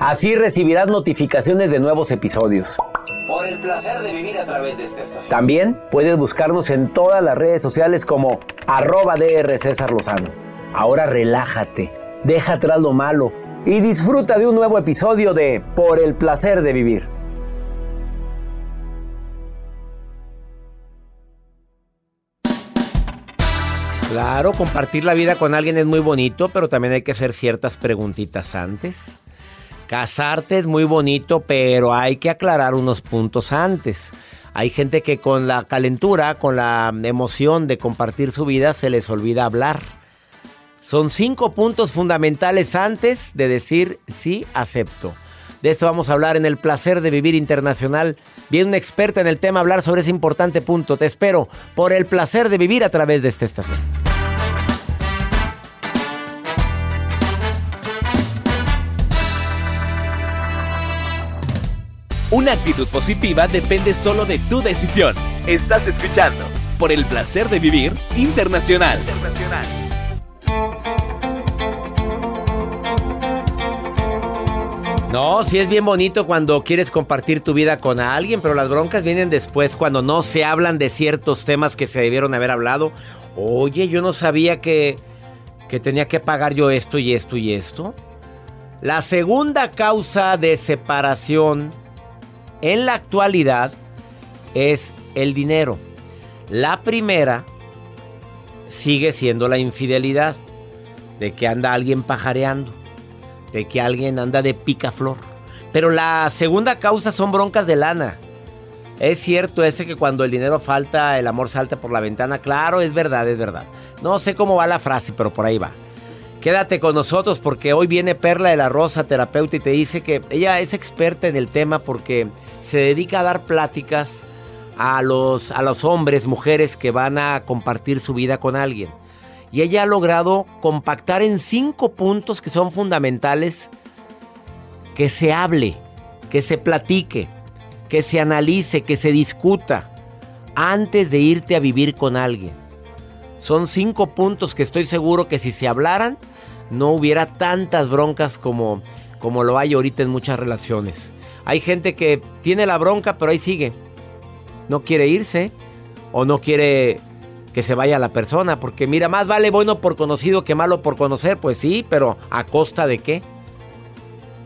Así recibirás notificaciones de nuevos episodios. Por el placer de vivir a través de esta estación. También puedes buscarnos en todas las redes sociales como arroba DR César Lozano. Ahora relájate, deja atrás lo malo y disfruta de un nuevo episodio de Por el placer de vivir. Claro, compartir la vida con alguien es muy bonito, pero también hay que hacer ciertas preguntitas antes. Casarte es muy bonito, pero hay que aclarar unos puntos antes. Hay gente que con la calentura, con la emoción de compartir su vida, se les olvida hablar. Son cinco puntos fundamentales antes de decir sí, acepto. De esto vamos a hablar en el placer de vivir internacional. Viene una experta en el tema a hablar sobre ese importante punto. Te espero por el placer de vivir a través de esta estación. Una actitud positiva depende solo de tu decisión. Estás escuchando por el placer de vivir internacional. No, sí es bien bonito cuando quieres compartir tu vida con alguien, pero las broncas vienen después cuando no se hablan de ciertos temas que se debieron haber hablado. Oye, yo no sabía que, que tenía que pagar yo esto y esto y esto. La segunda causa de separación en la actualidad es el dinero. La primera sigue siendo la infidelidad, de que anda alguien pajareando, de que alguien anda de picaflor. Pero la segunda causa son broncas de lana. Es cierto ese que cuando el dinero falta, el amor salta por la ventana. Claro, es verdad, es verdad. No sé cómo va la frase, pero por ahí va. Quédate con nosotros porque hoy viene Perla de la Rosa, terapeuta, y te dice que ella es experta en el tema porque se dedica a dar pláticas a los, a los hombres, mujeres que van a compartir su vida con alguien. Y ella ha logrado compactar en cinco puntos que son fundamentales que se hable, que se platique, que se analice, que se discuta antes de irte a vivir con alguien. Son cinco puntos que estoy seguro que si se hablaran, no hubiera tantas broncas como, como lo hay ahorita en muchas relaciones. Hay gente que tiene la bronca, pero ahí sigue. No quiere irse o no quiere que se vaya la persona, porque mira, más vale bueno por conocido que malo por conocer, pues sí, pero ¿a costa de qué?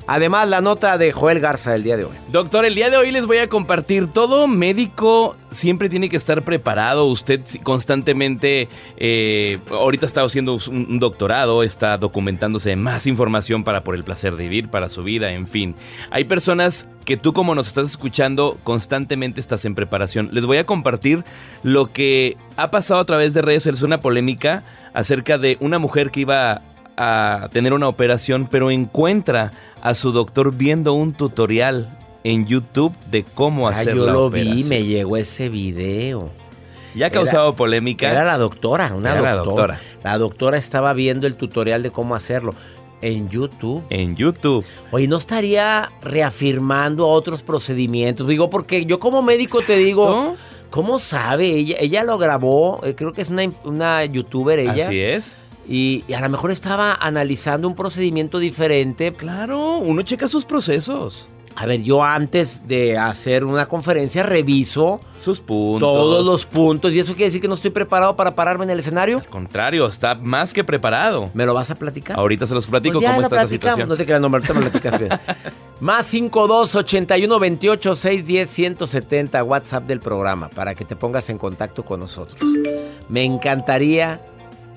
Además, la nota de Joel Garza el día de hoy. Doctor, el día de hoy les voy a compartir. Todo médico siempre tiene que estar preparado. Usted constantemente, eh, ahorita está haciendo un, doctorado, está documentándose más información para por el placer de vivir, para su vida, en fin. Hay personas que tú como nos estás escuchando, constantemente estás en preparación. Les voy a compartir lo que ha pasado a través de redes sociales, una polémica acerca de una mujer que iba a tener una operación, pero encuentra a su doctor viendo un tutorial en YouTube de cómo ah, hacer yo la lo vi, me llegó ese video. Ya ha causado polémica. Era la doctora, una doctora. La doctora. La doctora estaba viendo el tutorial de cómo hacerlo. En YouTube. En YouTube. Oye, ¿no estaría reafirmando otros procedimientos? Digo, porque yo como médico te digo, ¿cómo sabe? Ella, ella lo grabó, eh, creo que es una, una youtuber ella. Así es. Y, a lo mejor estaba analizando un procedimiento diferente. Claro, uno checa sus procesos. A ver, yo antes de hacer una conferencia reviso sus puntos. Todos los puntos. ¿Y eso quiere decir que no estoy preparado para pararme en el escenario? Al contrario, está más que preparado. ¿Me lo vas a platicar? Ahorita se los platico pues cómo está esa situación. No te creas, no, me platicas bien. más 52 81 28 610 170 WhatsApp del programa para que te pongas en contacto con nosotros. Me encantaría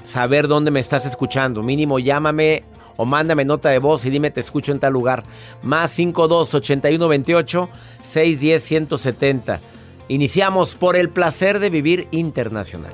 saber dónde me estás escuchando. Mínimo llámame o mándame nota de voz y dime te escucho en tal lugar. Más 52 81 28 610 170. Iniciamos por el placer de vivir internacional.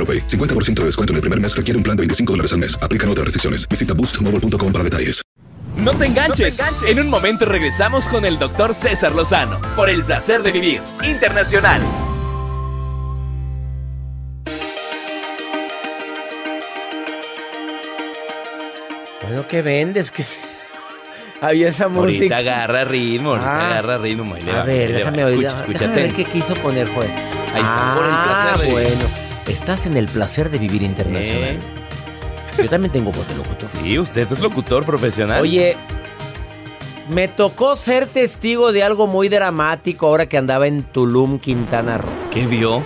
50% de descuento en el primer mes requiere un plan de 25 dólares al mes. Aplican otras restricciones. Visita boostmobile.com para detalles. No te, enganches. no te enganches. En un momento regresamos con el doctor César Lozano por el placer de vivir internacional. Bueno, ¿qué vendes? ¿Qué Había esa música. Ahorita agarra ritmo, ahorita ah. agarra ritmo. a ver, déjame oír. Déjame ver qué quiso poner, Joel. Ahí está, por el placer de ah, bueno. Estás en el placer de vivir internacional. Yo también tengo voz de locutor. Sí, usted es locutor profesional. Oye, me tocó ser testigo de algo muy dramático ahora que andaba en Tulum, Quintana Roo. ¿Qué vio?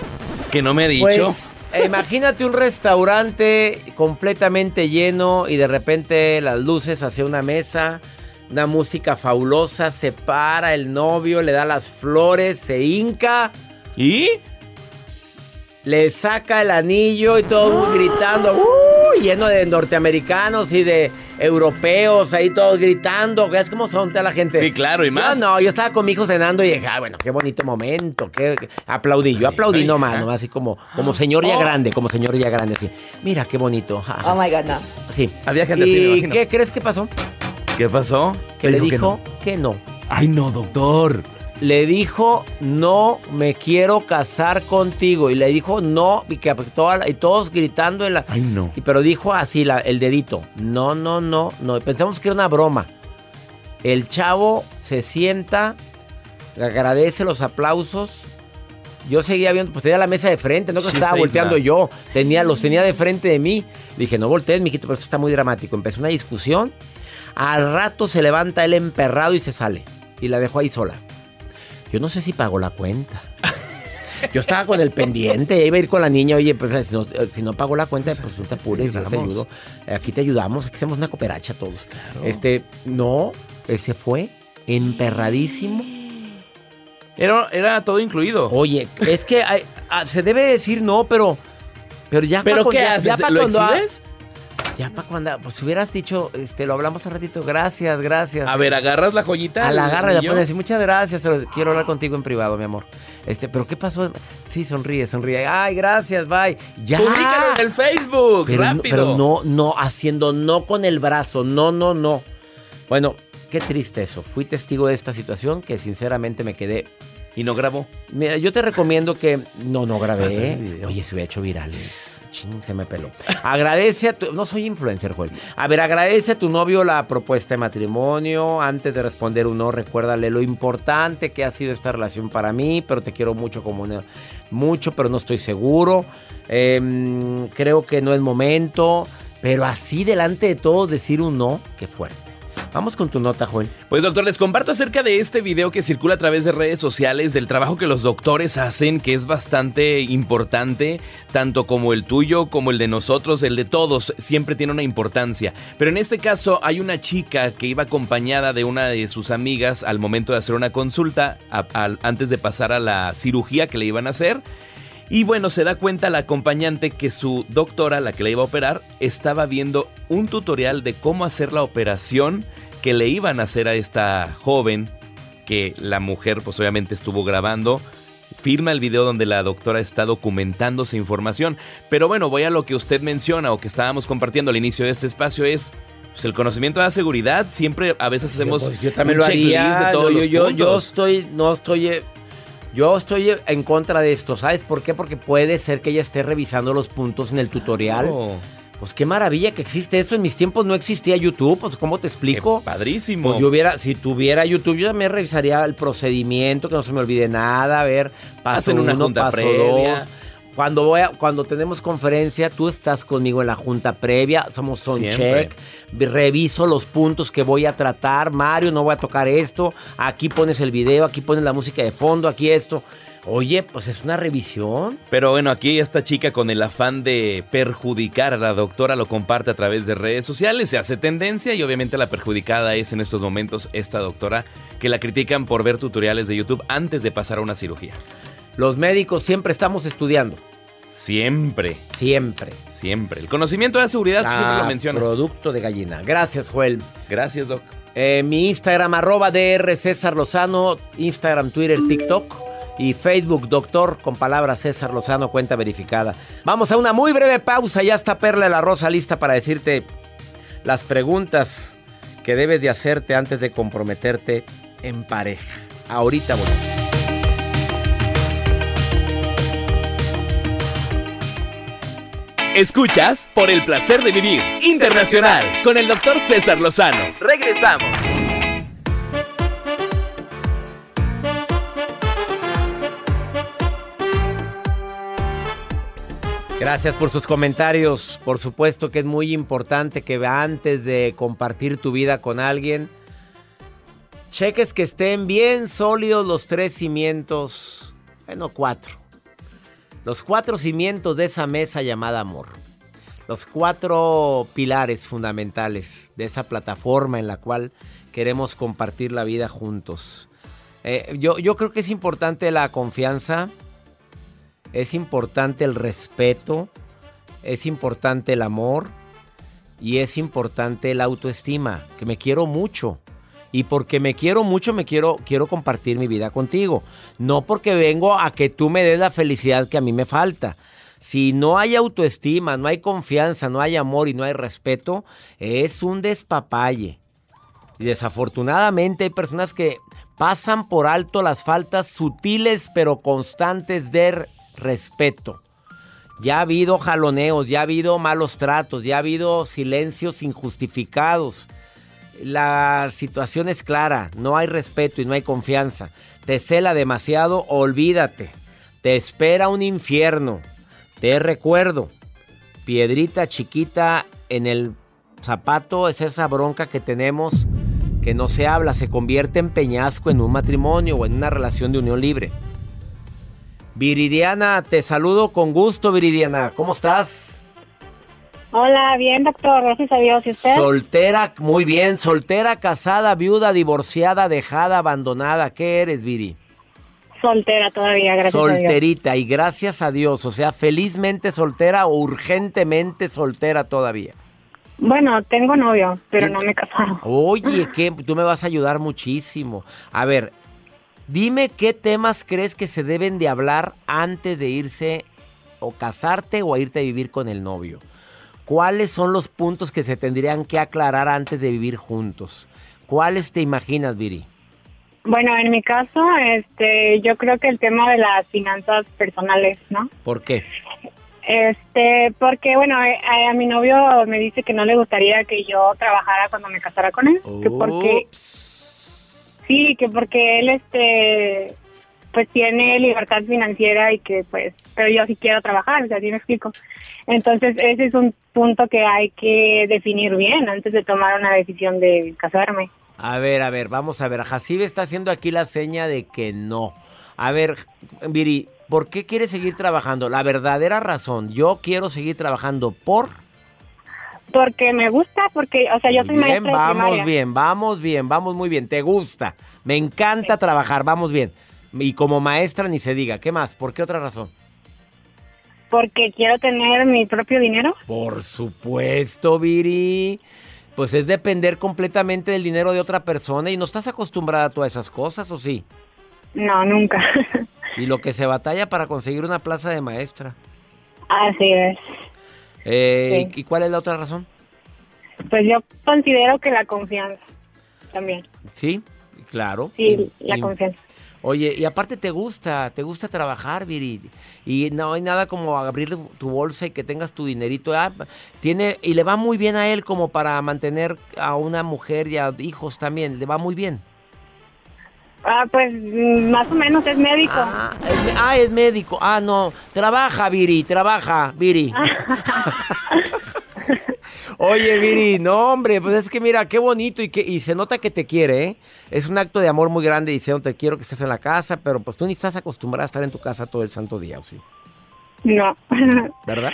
Que no me ha dicho. Pues, imagínate un restaurante completamente lleno y de repente las luces hacia una mesa, una música fabulosa, se para el novio, le da las flores, se hinca. ¿Y? Le saca el anillo y todo gritando, uh, lleno de norteamericanos y de europeos ahí todos gritando. ¿Ves cómo son toda la gente? Sí, claro, y más. no, yo estaba con mi hijo cenando y dije, ah, bueno, qué bonito momento. Qué, Aplaudí, yo aplaudí nomás, nomás así como, como señor ya oh. grande, como señor ya grande, así. Mira, qué bonito. Oh my God, no. Sí. Había gente ¿Y qué crees que pasó? ¿Qué pasó? Que le dijo, que no. Ay, no, doctor le dijo, no me quiero casar contigo. Y le dijo, no, y, que, y todos gritando. En la, Ay, no. Y, pero dijo así el dedito, no, no, no, no. Pensamos que era una broma. El chavo se sienta, agradece los aplausos Yo seguía viendo, pues tenía la mesa de frente, no que Sí, estaba volteando yo. Tenía, los tenía de frente de mí. Dije, no voltees, mijito, pero esto está muy dramático. Empezó una discusión. Al rato se levanta él emperrado y se sale. Y la dejó ahí sola. Yo no sé si pagó la cuenta. Yo estaba con el pendiente, iba a ir con la niña, oye, pues si no, si no pagó la cuenta, pues no te apures, yo te ayudo. Aquí te ayudamos, aquí hacemos una cooperacha todos. Este, no, ese fue emperradísimo. Era, era todo incluido. Oye, es que hay- ah, se debe decir no, pero pero ya ¿Pero pa' qué cuando- ya- haces? ya ¿Lo cuando- exhibes? Ya para cuando pues hubieras dicho, este, lo hablamos hace ratito, gracias, gracias. A ver, agarras la joyita. a la el garra y pones decir muchas gracias, quiero hablar contigo en privado, mi amor. Este, pero ¿qué pasó? Sí, sonríe, sonríe. Ay, gracias, bye. Ya. Públicalo en el Facebook, pero, no- rápido. pero no, no, haciendo no con el brazo, no, no, no. Bueno, qué triste eso. Fui testigo de esta situación que sinceramente me quedé Y no grabó. Mira, yo te recomiendo que. No, no grabé. video. Oye, se hubiera hecho viral. Chin, se me peló. Agradece a tu. No soy influencer, Joel. A ver, agradece a tu novio la propuesta de matrimonio. Antes de responder un no, recuérdale lo importante que ha sido esta relación para mí. Pero te quiero mucho como una. Mucho, pero no estoy seguro. Em, creo que no es momento. Pero así delante de todos decir un no, qué fuerte. Vamos con tu nota, Joel. Pues doctor, les comparto acerca de este video que circula a través de redes sociales, del trabajo que los doctores hacen, que es bastante importante, tanto como el tuyo, como el de nosotros, el de todos, siempre tiene una importancia. Pero en este caso hay una chica que iba acompañada de una de sus amigas al momento de hacer una consulta, antes de pasar a la cirugía que le iban a hacer. Y bueno, se da cuenta la acompañante que su doctora, la que la iba a operar, estaba viendo un tutorial de cómo hacer la operación que le iban a hacer a esta joven, que la mujer pues obviamente estuvo grabando. Firma el video donde la doctora está documentando esa información. Pero bueno, voy a lo que usted menciona o que estábamos compartiendo al inicio de este espacio es... Pues el conocimiento de la seguridad, siempre a veces hacemos Pues yo también un lo haría. checklist de todos yo, estoy, no estoy, yo estoy en contra de esto. ¿Sabes por qué? Porque puede ser que ella esté revisando los puntos en el tutorial. Pues qué maravilla que existe eso. En mis tiempos no existía YouTube. Pues cómo te qué explico. padrísimo. Pues yo hubiera, si tuviera YouTube, yo también revisaría el procedimiento, que no se me olvide nada, a ver, paso Hacen una uno, junta paso previa. dos. Cuando voy a- cuando tenemos conferencia, tú estás conmigo en la junta previa, somos son check, reviso los puntos que voy a tratar, Mario, no voy a tocar esto, aquí pones el video, aquí pones la música de fondo, aquí esto. Oye, pues es una revisión. Pero bueno, aquí esta chica con el afán de perjudicar a la doctora lo comparte a través de redes sociales, se hace tendencia y obviamente la perjudicada es en estos momentos esta doctora que la critican por ver tutoriales de YouTube antes de pasar a una cirugía. Los médicos siempre estamos estudiando, Siempre, siempre. siempre. El conocimiento de la seguridad siempre lo Ah, mencionas. Producto de gallina. Gracias, Joel. Gracias, Doc. Eh, mi Instagram, arroba DR César Lozano, Instagram, Twitter, TikTok y Facebook, doctor, con palabras César Lozano, cuenta verificada. Vamos a una muy breve pausa, ya está Perla de la Rosa lista para decirte las preguntas que debes de hacerte antes de comprometerte en pareja. Ahorita volvemos. Escuchas por el placer de vivir internacional con el doctor César Lozano. Regresamos. Gracias por sus comentarios. Por supuesto que es muy importante que antes de compartir tu vida con alguien, cheques que estén bien sólidos los tres cimientos, bueno, cuatro. Los cuatro cimientos de esa mesa llamada amor. Los cuatro pilares fundamentales de esa plataforma en la cual queremos compartir la vida juntos. Eh, yo, yo creo que es importante la confianza, es importante el respeto, es importante el amor y es importante la autoestima, que me quiero mucho. Y porque me quiero mucho, me quiero, quiero compartir mi vida contigo. No porque vengo a que tú me des la felicidad que a mí me falta. Si no hay autoestima, no hay confianza, no hay amor y no hay respeto, es un despapalle. Y desafortunadamente hay personas que pasan por alto las faltas sutiles pero constantes de respeto. Ya ha habido jaloneos, ya ha habido malos tratos, ya ha habido silencios injustificados. La situación es clara, no hay respeto y no hay confianza. Te cela demasiado, olvídate. Te espera un infierno. Te recuerdo. Piedrita chiquita en el zapato es esa bronca que tenemos que no se habla, se convierte en peñasco en un matrimonio o en una relación de unión libre. Viridiana, te saludo con gusto, Viridiana. ¿Cómo estás? Hola, bien, doctor. Gracias a Dios. ¿Y usted? Soltera, muy bien. Soltera, casada, viuda, divorciada, dejada, abandonada. ¿Qué eres, Viri? Soltera todavía, gracias a Dios. Solterita y gracias a Dios. O sea, felizmente soltera o urgentemente soltera todavía. Bueno, tengo novio, pero no me he casado. Oye, que tú me vas a ayudar muchísimo. A ver, dime qué temas crees que se deben de hablar antes de irse o casarte o a irte a vivir con el novio. ¿Cuáles son los puntos que se tendrían que aclarar antes de vivir juntos? ¿Cuáles te imaginas, Viri? Bueno, en mi caso, este, yo creo que el tema de las finanzas personales, ¿no? ¿Por qué? Este, porque bueno, eh, a, a mi novio me dice que no le gustaría que yo trabajara cuando me casara con él, que porque sí, que porque él este pues tiene libertad financiera y que pues, pero yo sí quiero trabajar, o sea, así me explico. Entonces, ese es un punto que hay que definir bien antes de tomar una decisión de casarme. A ver, a ver, vamos a ver. Jacibe está haciendo aquí la seña de que no. A ver, Viri, ¿por qué quieres seguir trabajando? La verdadera razón, yo quiero seguir trabajando por... Porque me gusta, porque, o sea, yo soy Bien, maestra de vamos primaria. bien, vamos bien, vamos muy bien. ¿Te gusta? Me encanta trabajar, vamos bien. Y como maestra ni se diga. ¿Qué más? ¿Por qué otra razón? Porque quiero tener mi propio dinero. Por supuesto, Viri. Pues es depender completamente del dinero de otra persona y no estás acostumbrada a todas esas cosas, ¿o sí? No, nunca. Y lo que se batalla para conseguir una plaza de maestra. Así es. Eh, Sí. ¿Y cuál es la otra razón? Pues yo considero que la confianza también. Sí, claro. Sí, Y- la y- confianza. Oye, y aparte te gusta, te gusta trabajar, Viri. Y no hay nada como abrir tu bolsa y que tengas tu dinerito. Ah, tiene, y le va muy bien a él como para mantener a una mujer y a hijos también. Le va muy bien. Ah, pues mm, más o menos es médico. Ah, es, ah, es médico. Ah, no. Trabaja, Viri, trabaja, Viri. Oye, Viri, no, hombre, pues es que mira, qué bonito y, que, y se nota que te quiere, ¿eh? Es un acto de amor muy grande diciendo te quiero que estés en la casa, pero pues tú ni estás acostumbrada a estar en tu casa todo el santo día, ¿o sí? No, ¿Verdad?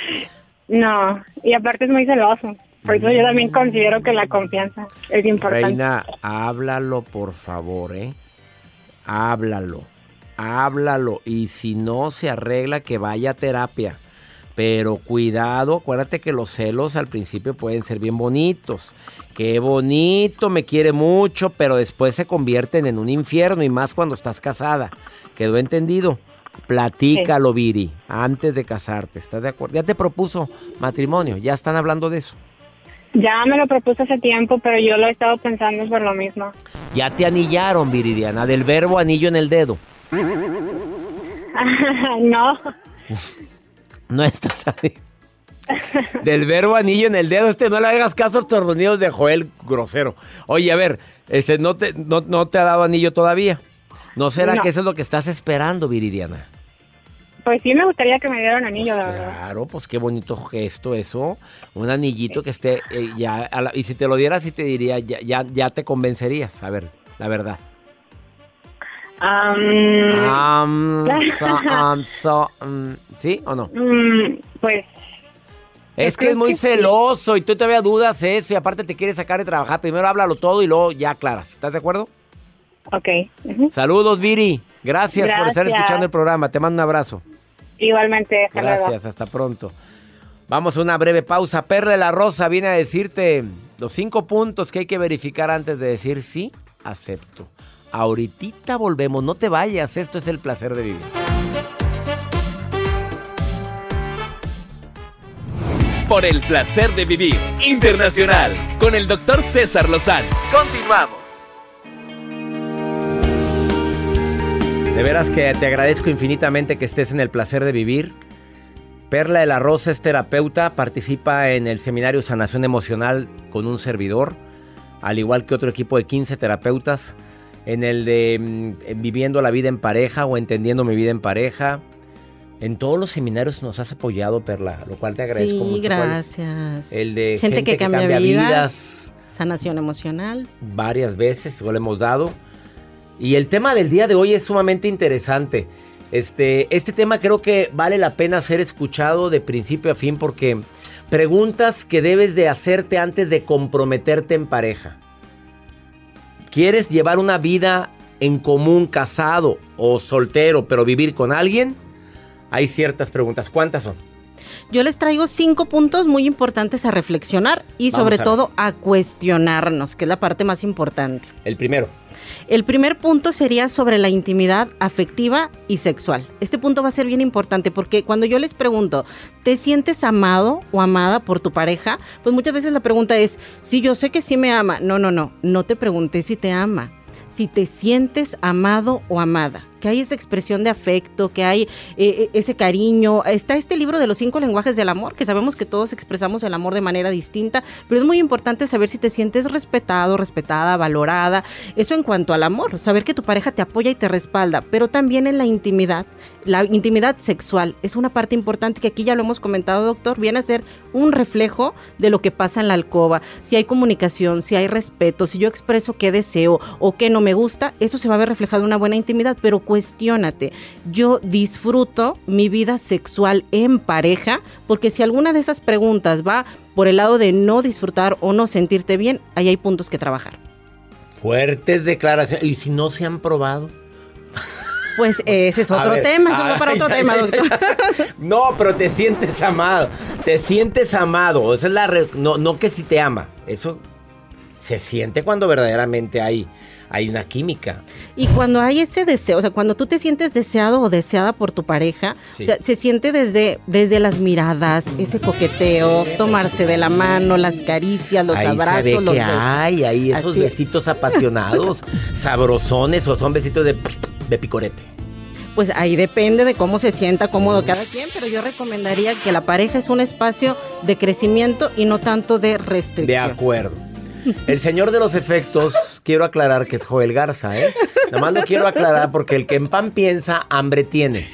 no. Y aparte es muy celoso. Por eso yo también considero que la confianza es importante. Reina, háblalo, por favor, ¿eh? Háblalo, háblalo. Y si no se arregla, que vaya a terapia. Pero cuidado, acuérdate que los celos al principio pueden ser bien bonitos. Qué bonito, me quiere mucho, pero después se convierten en un infierno y más cuando estás casada. ¿Quedó entendido? Platícalo, Viri, antes de casarte. ¿Estás de acuerdo? Ya te propuso matrimonio, ya están hablando de eso. Ya me lo propuse hace tiempo, pero yo lo he estado pensando por lo mismo. Ya te anillaron, Viridiana, del verbo anillo en el dedo. no, No estás ahí. Del verbo anillo en el dedo, este no le hagas caso a los sonidos de Joel grosero. Oye, a ver, este no te, no, no te ha dado anillo todavía. ¿No será No. que eso es lo que estás esperando, Viridiana? pues sí me gustaría que me dieran anillo, la verdad. Claro, pues qué bonito gesto eso. Un anillito que esté eh, ya. a la- y si te lo dieras, sí te diría, ya, ya, ya te convencerías. A ver, la verdad. Am, Am, so, mm, ¿Sí o no? mm, pues Es que es muy que sí. celoso y tú todavía dudas eso y aparte te quieres sacar de trabajar. Primero háblalo todo y luego ya aclaras. ¿Estás de acuerdo? ok. Saludos, Viri. Gracias, por estar escuchando el programa. Te mando un abrazo. Igualmente, hasta luego. Gracias, hasta pronto. Vamos a una breve pausa. Perla de la Rosa viene a decirte los cinco puntos que hay que verificar antes de decir sí, acepto. Ahorita volvemos, no te vayas, esto es el placer de vivir. Por el placer de vivir internacional con el doctor César Lozano. Continuamos. De veras que te agradezco infinitamente que estés en el placer de vivir. Perla de la Rosa es terapeuta, participa en el seminario Sanación Emocional con un servidor, al igual que otro equipo de 15 terapeutas, en el de mm, Viviendo la vida en pareja o Entendiendo mi vida en pareja. En todos los seminarios nos has apoyado, Perla, lo cual te agradezco sí, mucho. gracias. El de gente, que, cambia, vidas, Sanación emocional. Varias veces lo hemos dado. Y el tema del día de hoy es sumamente interesante. Este, este tema creo que vale la pena ser escuchado de principio a fin porque preguntas que debes de hacerte antes de comprometerte en pareja. ¿Quieres llevar una vida en común casado o soltero pero vivir con alguien? hay ciertas preguntas. ¿Cuántas son? Yo les traigo cinco puntos muy importantes a reflexionar y sobre todo a cuestionarnos, que es la parte más importante. El primero. El primer punto sería sobre la intimidad afectiva y sexual. Este punto va a ser bien importante porque cuando yo les pregunto, ¿te sientes amado o amada por tu pareja? Pues muchas veces la pregunta es, si yo sé que sí me ama. No, no, no, no te pregunté si te ama, si te sientes amado o amada que hay esa expresión de afecto, que hay eh, eh, ese cariño. Está este libro de los cinco lenguajes del amor, que sabemos que todos expresamos el amor de manera distinta, pero es muy importante saber si te sientes respetado, respetada, valorada. Eso en cuanto al amor, saber que tu pareja te apoya y te respalda, pero también en la intimidad. La intimidad sexual es una parte importante que aquí ya lo hemos comentado, doctor, viene a ser un reflejo de lo que pasa en la alcoba. Si hay comunicación, si hay respeto, si yo expreso qué deseo o qué no me gusta, eso se va a ver reflejado en una buena intimidad, pero cuestiónate. Yo disfruto mi vida sexual en pareja, porque si alguna de esas preguntas va por el lado de no disfrutar o no sentirte bien, ahí hay puntos que trabajar. Fuertes declaraciones. ¿Y si no se han probado? Pues ese es otro tema, eso va para otro tema, doctor. no, pero te sientes amado, te sientes amado. Esa es la no, no que si te ama, eso se siente cuando verdaderamente hay hay una química. Y cuando hay ese deseo, o sea, cuando tú te sientes deseado o deseada por tu pareja, o sea, se siente desde, desde las miradas, ese coqueteo, tomarse de la mano, las caricias, los abrazos, se ve los que Hay ahí esos besitos apasionados, sabrosones o son besitos de, de picorete pues ahí depende de cómo se sienta cómodo cada quien, pero yo recomendaría que la pareja es un espacio de crecimiento y no tanto de restricción. De acuerdo. El señor de los efectos, quiero aclarar que es Joel Garza, ¿eh? Nada más lo quiero aclarar porque el que en pan piensa, hambre tiene.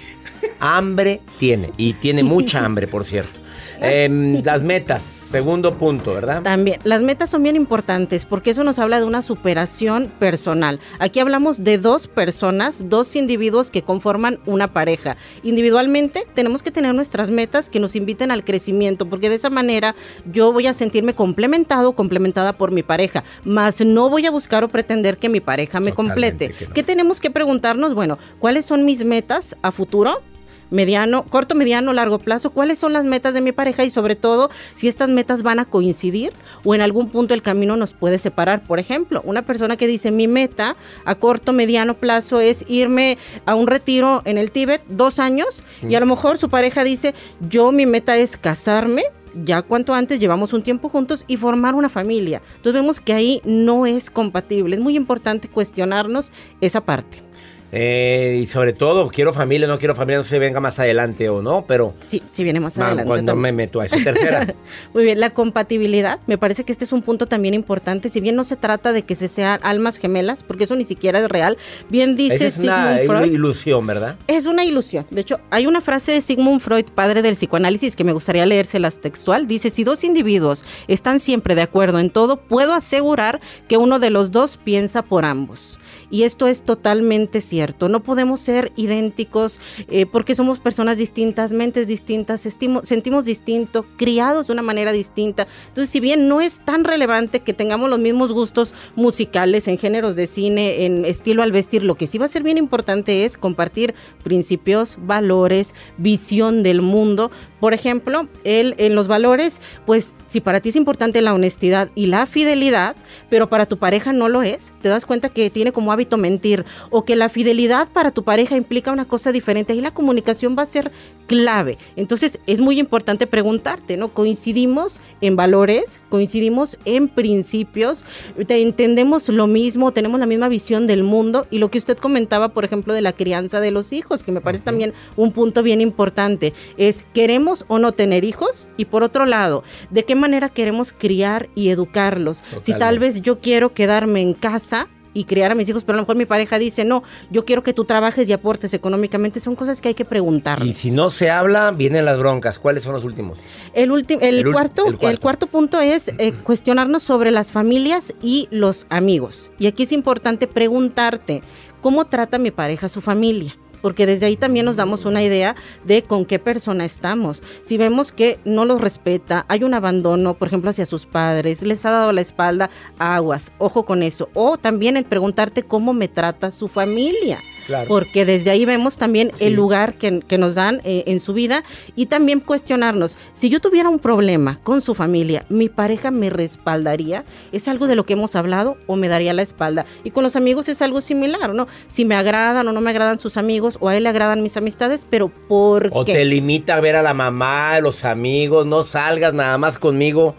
Hambre tiene. Y tiene mucha hambre, por cierto. Em, las metas, segundo punto, ¿verdad? También, las metas son bien importantes porque eso nos habla de una superación personal. Aquí hablamos de dos personas, dos individuos que conforman una pareja. Individualmente tenemos que tener nuestras metas que nos inviten al crecimiento porque de esa manera yo voy a sentirme complementado, complementada por mi pareja, más no voy a buscar o pretender que mi pareja me complete. ¿Qué tenemos que preguntarnos? Bueno, ¿cuáles son mis metas a futuro? Mediano, corto, mediano, largo plazo, cuáles son las metas de mi pareja y sobre todo si estas metas van a coincidir o en algún punto el camino nos puede separar. Por ejemplo, una persona que dice mi meta a corto, mediano plazo es irme a un retiro en el Tíbet dos años y a lo mejor su pareja dice yo mi meta es casarme ya cuanto antes llevamos un tiempo juntos y formar una familia. Entonces vemos que ahí no es compatible. Es muy importante cuestionarnos esa parte. Eh, y sobre todo, quiero familia, no quiero familia, no sé si venga más adelante o no, pero... Sí, sí viene más adelante. Cuando me meto a esa tercera. Muy bien, la compatibilidad, me parece que este es un punto también importante, si bien no se trata de que se sean almas gemelas, porque eso ni siquiera es real, bien dice es una, ilusión, ¿verdad? Es una ilusión. De hecho, hay una frase de Sigmund Freud, padre del psicoanálisis, que me gustaría leérselas textual, dice, si dos individuos están siempre de acuerdo en todo, puedo asegurar que uno de los dos piensa por ambos. Y esto es totalmente cierto. No podemos ser idénticos eh, porque somos personas distintas, mentes distintas, sentimos distinto, criados de una manera distinta. Entonces, si bien no es tan relevante que tengamos los mismos gustos musicales en géneros de cine, en estilo al vestir, lo que sí va a ser bien importante es compartir principios, valores, visión del mundo. Por ejemplo, el, en los valores, pues si para ti es importante la honestidad y la fidelidad, pero para tu pareja no lo es, te das cuenta que tiene como hábito mentir o que la fidelidad para tu pareja implica una cosa diferente, ahí la comunicación va a ser clave. Entonces es muy importante preguntarte, ¿no? ¿Coincidimos en valores? ¿Coincidimos en principios? ¿Entendemos lo mismo? ¿Tenemos la misma visión del mundo? Y lo que usted comentaba, por ejemplo, de la crianza de los hijos, que me parece también un punto bien importante, es ¿queremos o no tener hijos? Y por otro lado, ¿de qué manera queremos criar y educarlos? Si tal vez yo quiero quedarme en casa, y criar a mis hijos, pero a lo mejor mi pareja dice, no, yo quiero que tú trabajes y aportes económicamente. Son cosas que hay que preguntar. Y si no se habla, vienen las broncas. ¿Cuáles son los últimos? El, último, el, cuarto, el, cuarto. punto es eh, cuestionarnos sobre las familias y los amigos. Y aquí es importante preguntarte, ¿cómo trata mi pareja a su familia? Porque desde ahí también nos damos una idea de con qué persona estamos. Si vemos que no los respeta, hay un abandono, por ejemplo, hacia sus padres, les ha dado la espalda, aguas, ojo con eso. O también el preguntarte cómo me trata su familia. Porque desde ahí vemos también el lugar que, nos dan eh, en su vida y también cuestionarnos, si yo tuviera un problema con su familia, ¿mi pareja me respaldaría? ¿Es algo de lo que hemos hablado o me daría la espalda? Y con los amigos es algo similar, ¿no? Si me agradan o no me agradan sus amigos o a él le agradan mis amistades, pero ¿por o te limita a ver a la mamá, a los amigos, no salgas nada más conmigo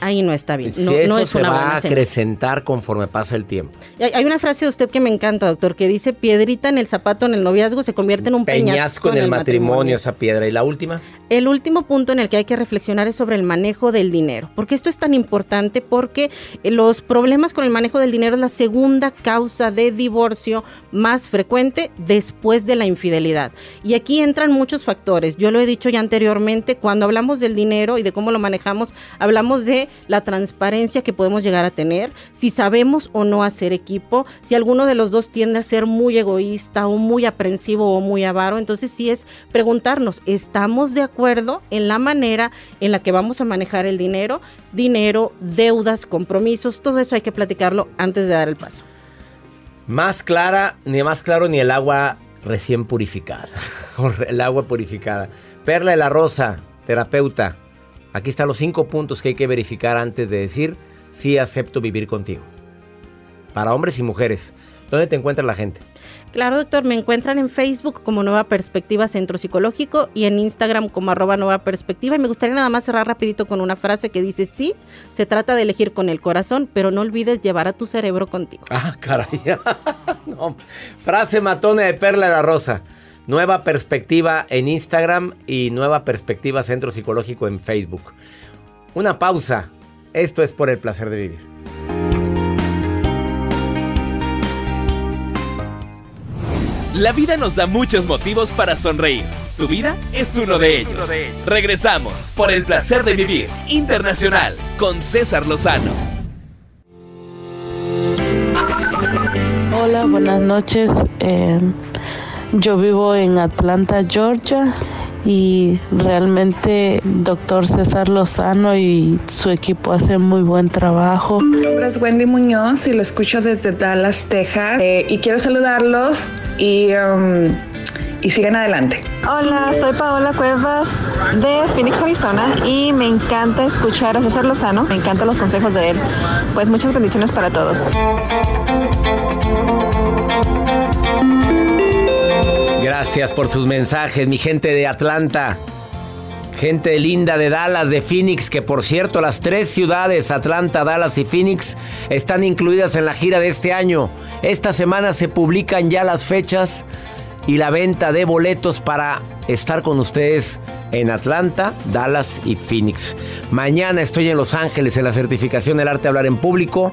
ahí no está bien. No, eso es se va a acrecentar conforme pasa el tiempo. Hay una frase de usted que me encanta, doctor, que dice piedrita en el zapato en el noviazgo se convierte en un peñasco, en el, matrimonio, esa piedra. ¿Y la última? El último punto en el que hay que reflexionar es sobre el manejo del dinero, porque esto es tan importante porque eh, los problemas con el manejo del dinero es la segunda causa de divorcio más frecuente después de la infidelidad. Y aquí entran muchos factores. Yo lo he dicho ya anteriormente, cuando hablamos del dinero y de cómo lo manejamos, hablamos de la transparencia que podemos llegar a tener, si sabemos o no hacer equipo, si alguno de los dos tiende a ser muy egoísta o muy aprensivo o muy avaro, entonces sí es preguntarnos, ¿estamos de acuerdo en la manera en la que vamos a manejar el dinero? Dinero, deudas, compromisos, todo eso hay que platicarlo antes de dar el paso. Más clara, ni más claro ni el agua recién purificada. el agua purificada. Perla de la Rosa, terapeuta. Aquí están los cinco puntos que hay que verificar antes de decir si acepto vivir contigo. Para hombres y mujeres. ¿Dónde te encuentra la gente? Claro, doctor, me encuentran en Facebook como Nueva Perspectiva Centro Psicológico y en Instagram como arroba Nueva Perspectiva. Y me gustaría nada más cerrar rapidito con una frase que dice, sí, se trata de elegir con el corazón, pero no olvides llevar a tu cerebro contigo. Ah, caray. Frase matona de Perla de la Rosa. Nueva Perspectiva en Instagram y Nueva Perspectiva Centro Psicológico en Facebook. Una pausa. Esto es por el placer de vivir. La vida nos da muchos motivos para sonreír. Tu vida es uno de ellos. Regresamos por el placer de vivir internacional con César Lozano. Hola, buenas noches. Eh, yo vivo en Atlanta, Georgia y realmente doctor César Lozano y su equipo hacen muy buen trabajo. Mi nombre es Wendy Muñoz y lo escucho desde Dallas, Texas eh, y quiero saludarlos y, um, y sigan adelante. Hola, soy Paola Cuevas de Phoenix, Arizona y me encanta escuchar a César Lozano, me encantan los consejos de él. Pues muchas bendiciones para todos. Gracias por sus mensajes, mi gente de Atlanta. Gente linda de Dallas, de Phoenix, que por cierto las tres ciudades, Atlanta, Dallas y Phoenix, están incluidas en la gira de este año. Esta semana se publican ya las fechas y la venta de boletos para estar con ustedes en Atlanta, Dallas y Phoenix. Mañana estoy en Los Ángeles en la certificación del arte hablar en público.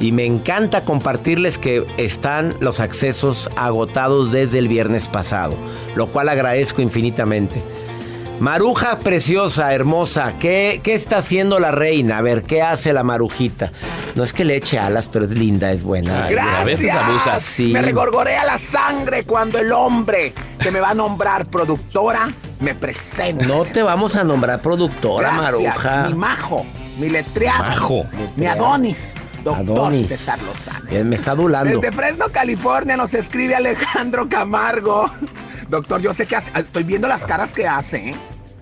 Y me encanta compartirles que están los accesos agotados desde el viernes pasado, lo cual agradezco infinitamente. Maruja preciosa, hermosa, ¿qué, ¿qué, está haciendo la reina? A ver, ¿qué hace la marujita? No es que le eche alas, pero es linda, es buena. Gracias. A veces abusa. Sí. Me regorgorea la sangre cuando el hombre que me va a nombrar productora me presenta. No te vamos a nombrar productora, Maruja. Mi majo, mi letreado, majo. mi Adonis Doctor César Lozano. me está adulando. Desde Fresno, California, nos escribe Alejandro Camargo. Doctor, yo sé que estoy viendo las caras que hace, ¿eh?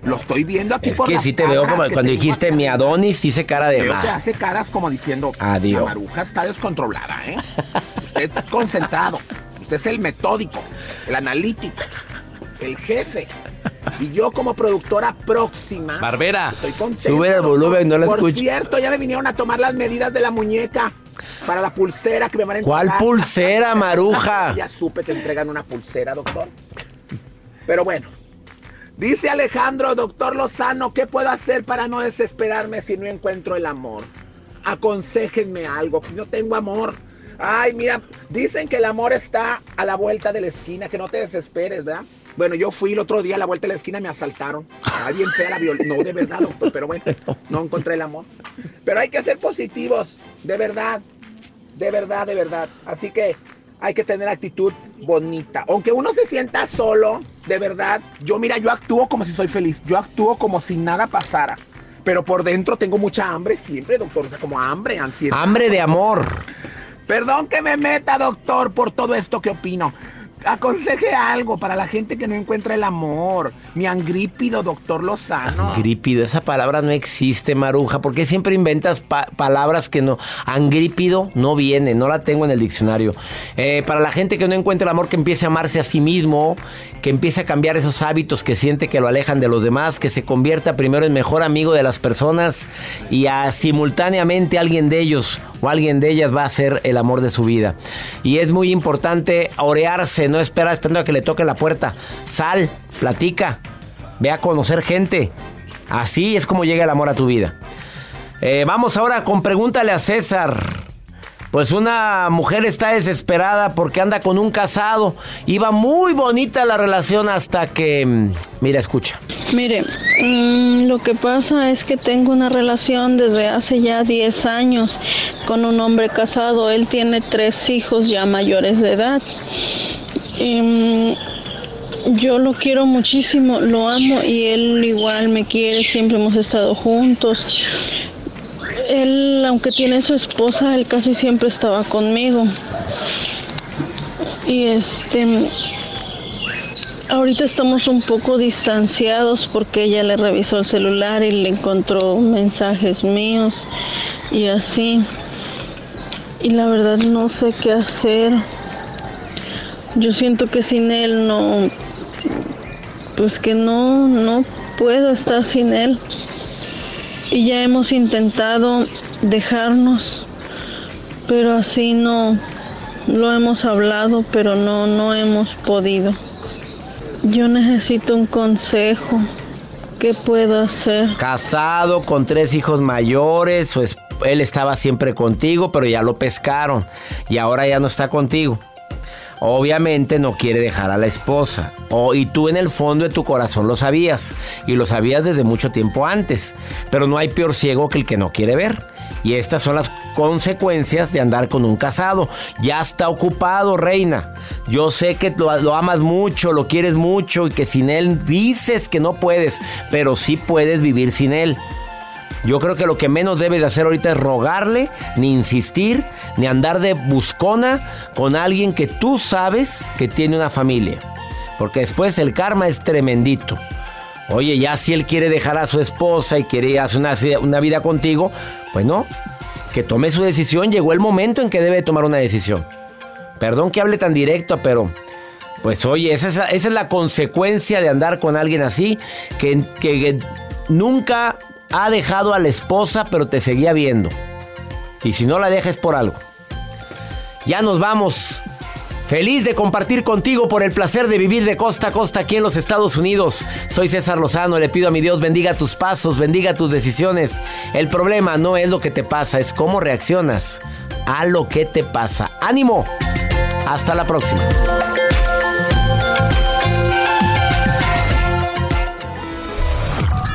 Lo estoy viendo aquí es que sí te veo como cuando dijiste mi Adonis, hice cara de mal. hace caras como diciendo, Adiós. la maruja está descontrolada, ¿eh? Usted está concentrado. Usted es el metódico, el analítico, el jefe. Y yo como productora próxima. Barbera. Sube el volumen, no la escucho. Por cierto, ya me vinieron a tomar las medidas de la muñeca para la pulsera que me van a entregar. ¿Cuál pulsera, maruja? ya supe que entregan una pulsera, doctor. Pero bueno. Dice Alejandro, doctor Lozano, ¿qué puedo hacer para no desesperarme si no encuentro el amor? aconsejenme algo, que no tengo amor. Ay, mira, dicen que el amor está a la vuelta de la esquina, que no te desesperes, ¿verdad? Bueno, yo fui el otro día a la vuelta de la esquina me asaltaron. Alguien fea la violencia. No, de verdad, doctor, pero bueno, no encontré el amor. Pero hay que ser positivos, de verdad, de verdad, de verdad. Así que hay que tener actitud bonita. Aunque uno se sienta solo, de verdad, yo mira, yo actúo como si soy feliz. Yo actúo como si nada pasara. Pero por dentro tengo mucha hambre siempre, doctor. O sea, como hambre, ansiedad. Hambre de amor. Perdón que me meta, doctor, por todo esto que opino aconseje algo para la gente que no encuentra el amor. Mi angrípido, doctor Lozano. Angrípido, esa palabra no existe, Maruja. ¿Por qué siempre inventas palabras que no? Angrípido no viene, no la tengo en el diccionario. Eh, para la gente que no encuentra el amor, que empiece a amarse a sí mismo, que empiece a cambiar esos hábitos que siente que lo alejan de los demás, que se convierta primero en mejor amigo de las personas y a, simultáneamente alguien de ellos o alguien de ellas va a ser el amor de su vida. Y es muy importante orearse, no esperar esperando a que le toque la puerta. Sal, platica, ve a conocer gente. Así es como llega el amor a tu vida. Eh, vamos ahora con pregúntale a César. Pues una mujer está desesperada porque anda con un casado. Iba muy bonita la relación hasta que... Mm, mira, escucha. Mire, mm, lo que pasa es que tengo una relación desde hace ya 10 años con un hombre casado. Él tiene tres hijos ya mayores de edad. Y, mm, yo lo quiero muchísimo, lo amo y él igual me quiere, siempre hemos estado juntos él, aunque tiene su esposa, él casi siempre estaba conmigo. Y este, ahorita estamos un poco distanciados porque ella le revisó el celular y le encontró mensajes míos y así. Y la verdad no sé qué hacer. Yo siento que sin él no, pues que no, no puedo estar sin él y ya hemos intentado dejarnos, pero así no lo hemos hablado, pero no no hemos podido. Yo necesito un consejo. ¿Qué puedo hacer? Casado con tres hijos mayores, él estaba siempre contigo, pero ya lo pescaron y ahora ya no está contigo. Obviamente no quiere dejar a la esposa. y tú en el fondo de tu corazón lo sabías. Y lo sabías desde mucho tiempo antes. Pero no hay peor ciego que el que no quiere ver. Y estas son las consecuencias de andar con un casado. Ya está ocupado, reina. Yo sé que lo, amas mucho, lo quieres mucho y que sin él dices que no puedes, pero sí puedes vivir sin él. Yo creo que lo que menos debes de hacer ahorita es rogarle, ni insistir, ni andar de buscona con alguien que tú sabes que tiene una familia. Porque después el karma es tremendito. Oye, ya si él quiere dejar a su esposa y quiere hacer una, vida contigo, pues no, que tome su decisión. Llegó el momento en que debe tomar una decisión. Perdón que hable tan directo, pero pues oye, esa es, esa es la consecuencia de andar con alguien así, que, que nunca ha dejado a la esposa, pero te seguía viendo. Y si no la dejas por algo. Ya nos vamos. Feliz de compartir contigo por el placer de vivir de costa a costa aquí en los Estados Unidos. Soy César Lozano, le pido a mi Dios bendiga tus pasos, bendiga tus decisiones. El problema no es lo que te pasa, es cómo reaccionas a lo que te pasa. ¡Ánimo! Hasta la próxima.